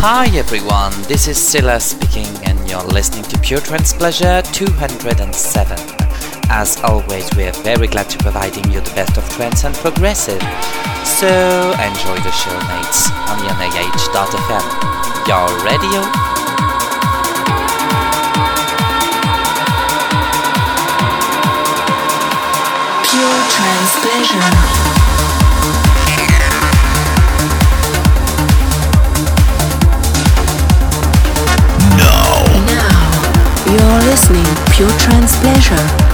Hi everyone, this is Silla speaking and you're listening to Pure Trance Pleasure 207. As always, we are very glad to providing you the best of trance and progressive. So enjoy the show mates on YanaH.fm, your radio. Pure Trance Pleasure. You're listening Pure Trance Pleasure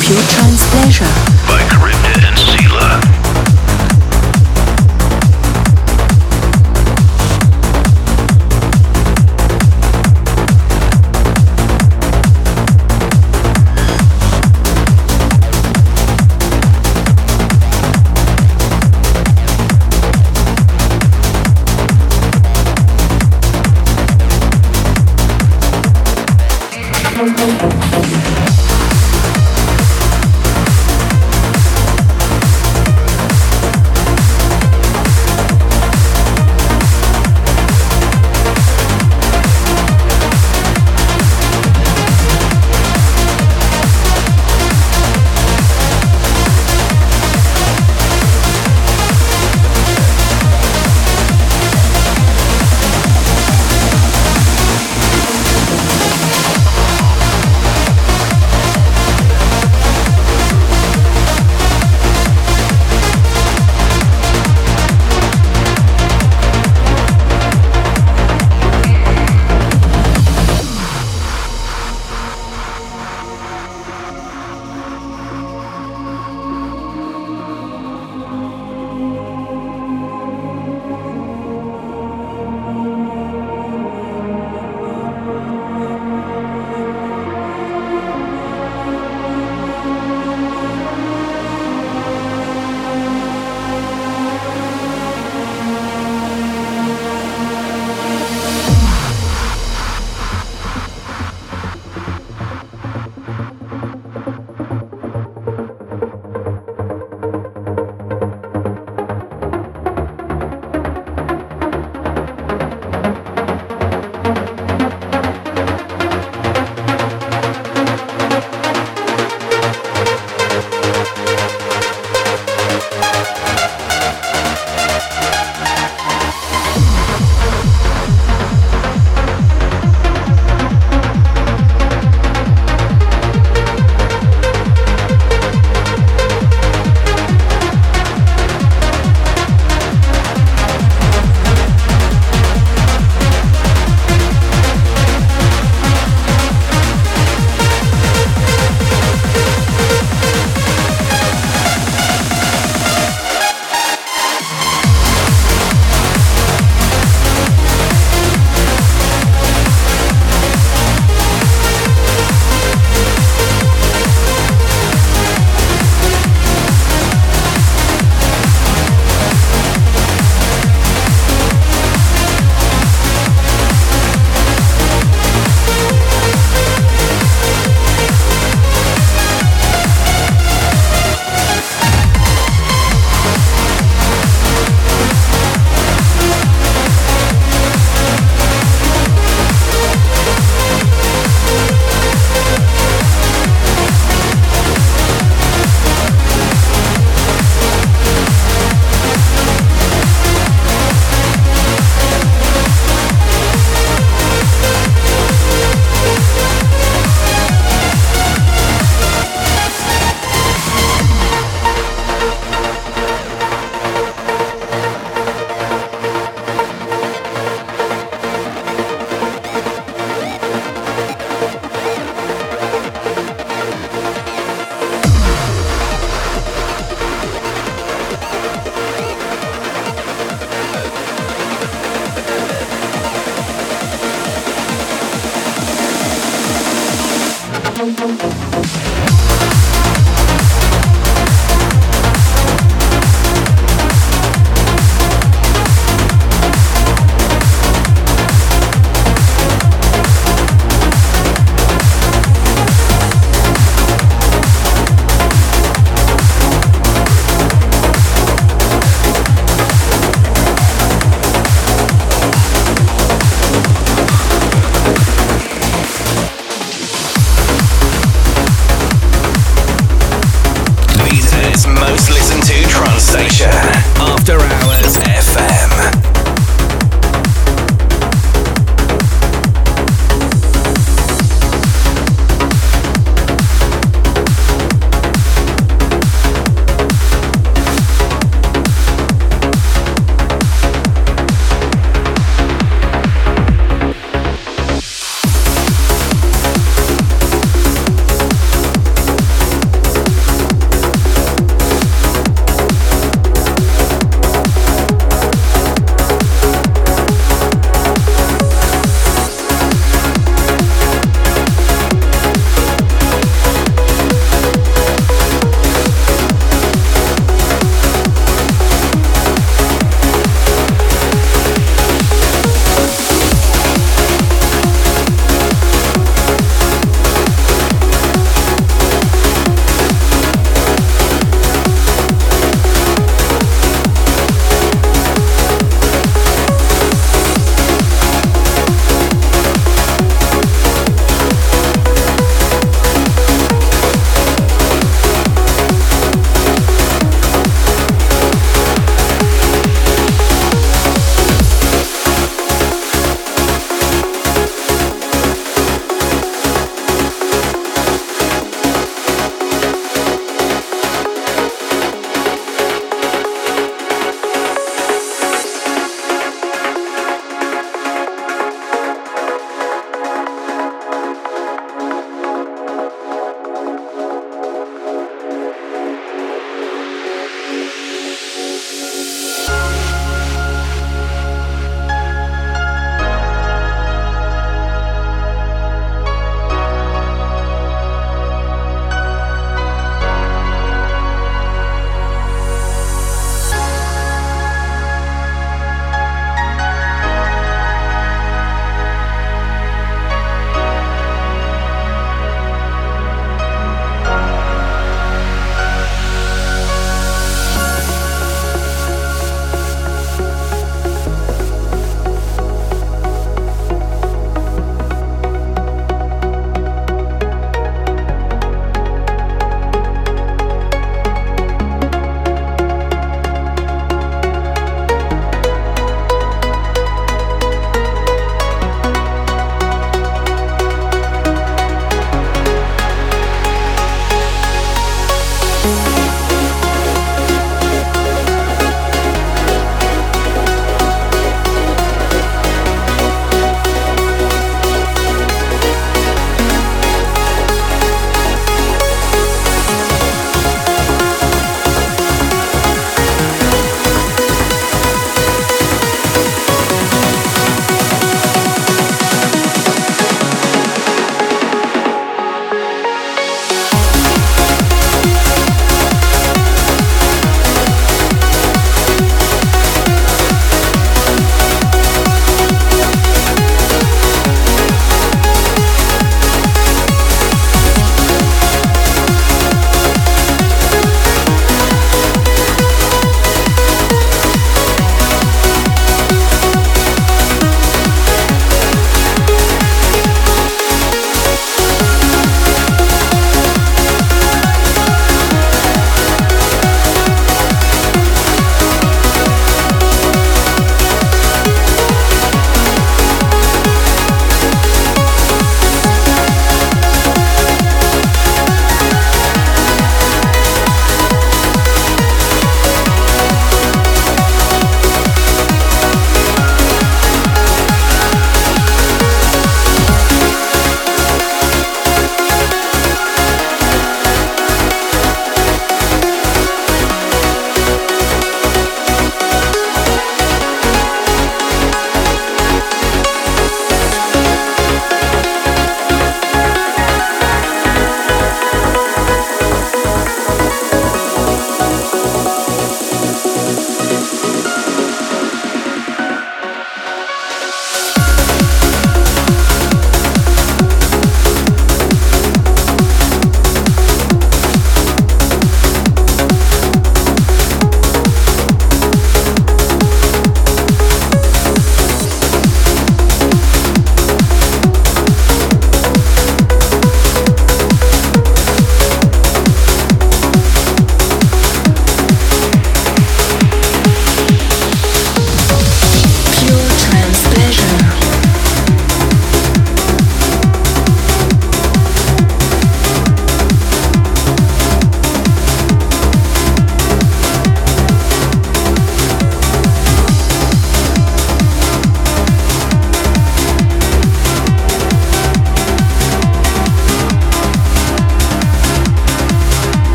Pure Trance Pleasure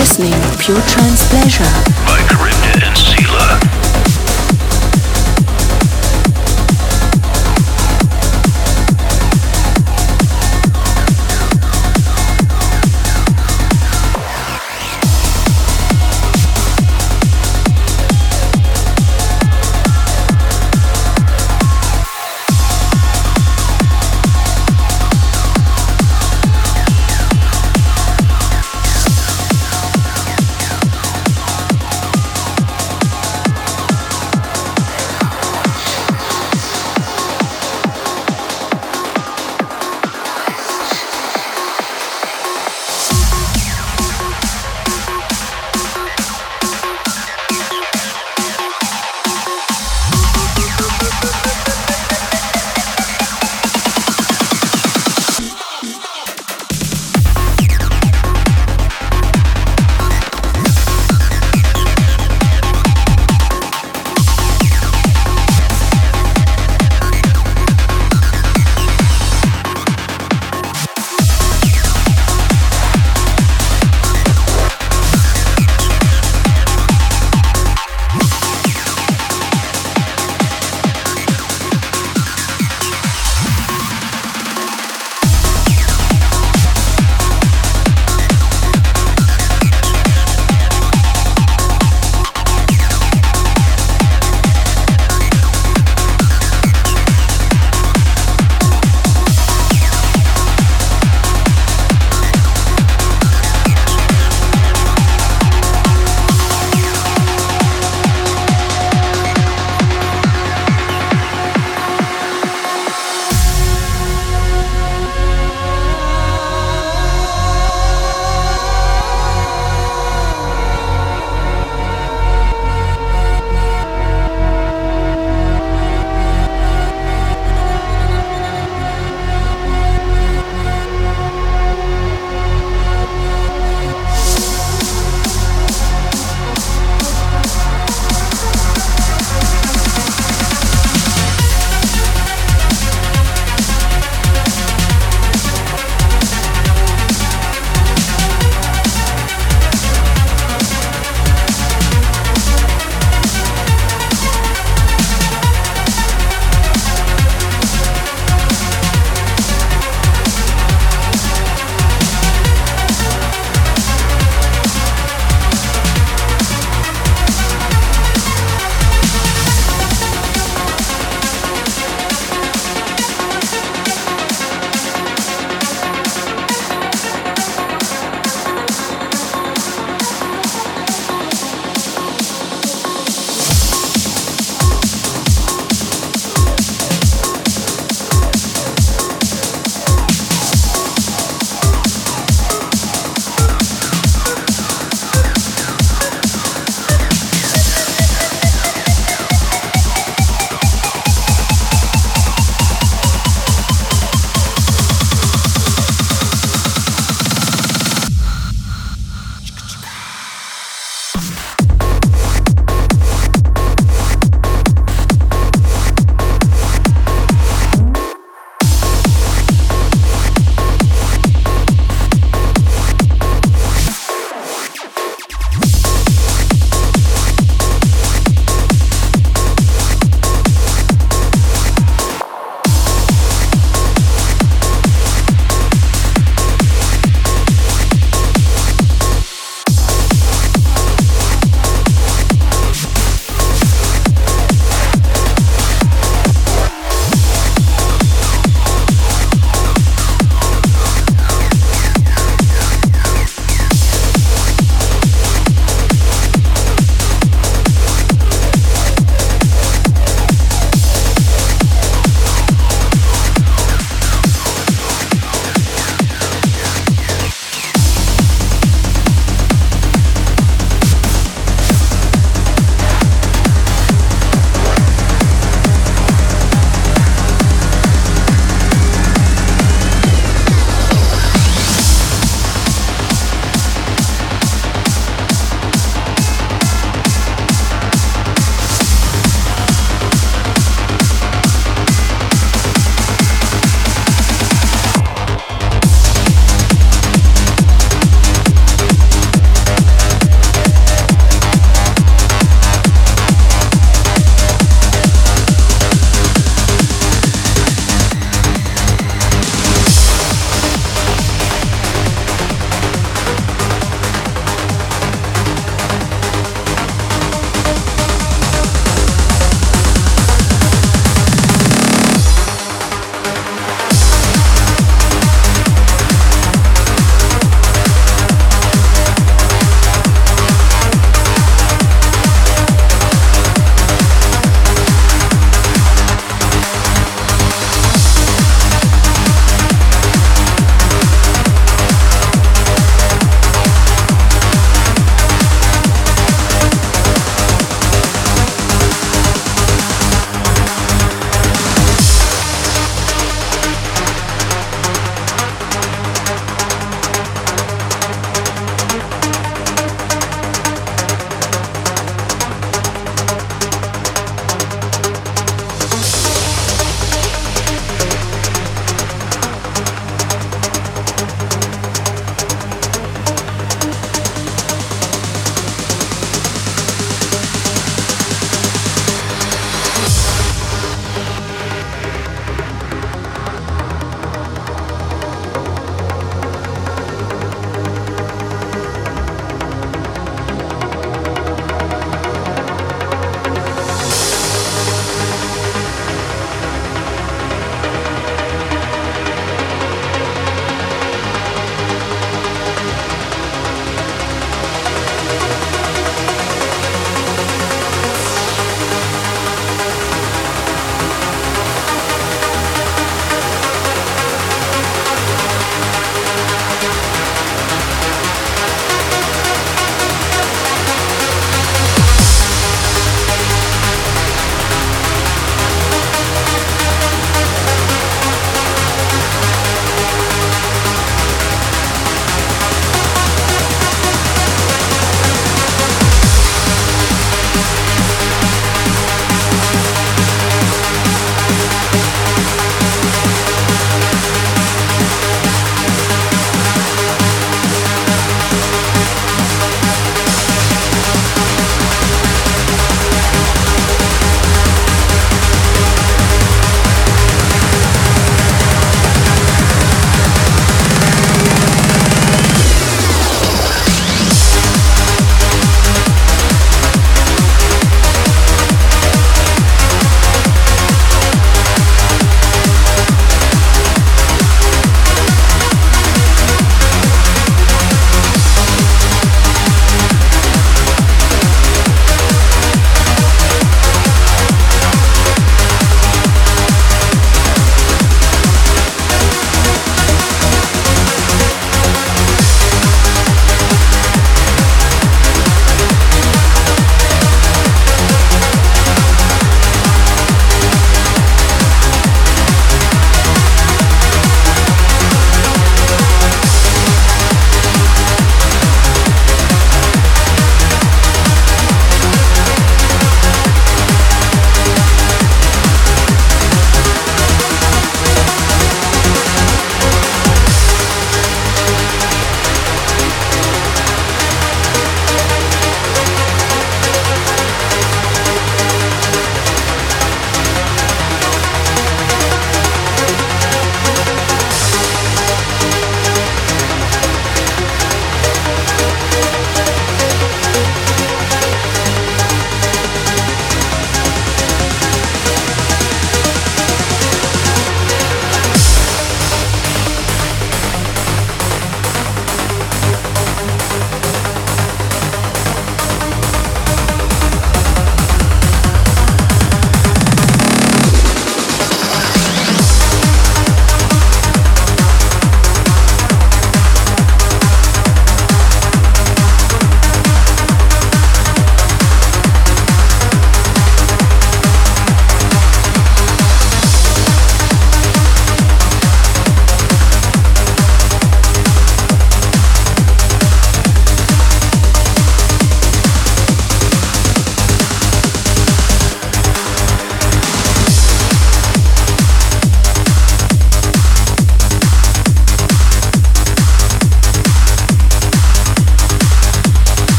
Listening Pure Trance Pleasure by and Sela.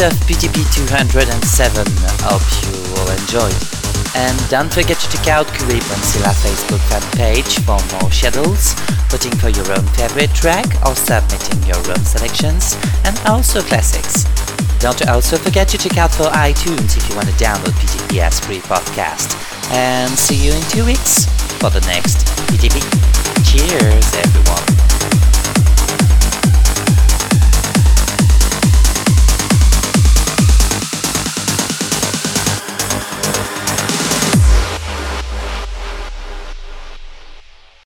Of PTP 207. Hope you all enjoyed. And don't forget to check out Curib and Silla Facebook fan page for more schedules, voting for your own favorite track or submitting your own selections, and also classics. Don't also forget to check out for iTunes if you want to download PTP's free podcast. And see you in two weeks for the next PTP. Cheers everyone!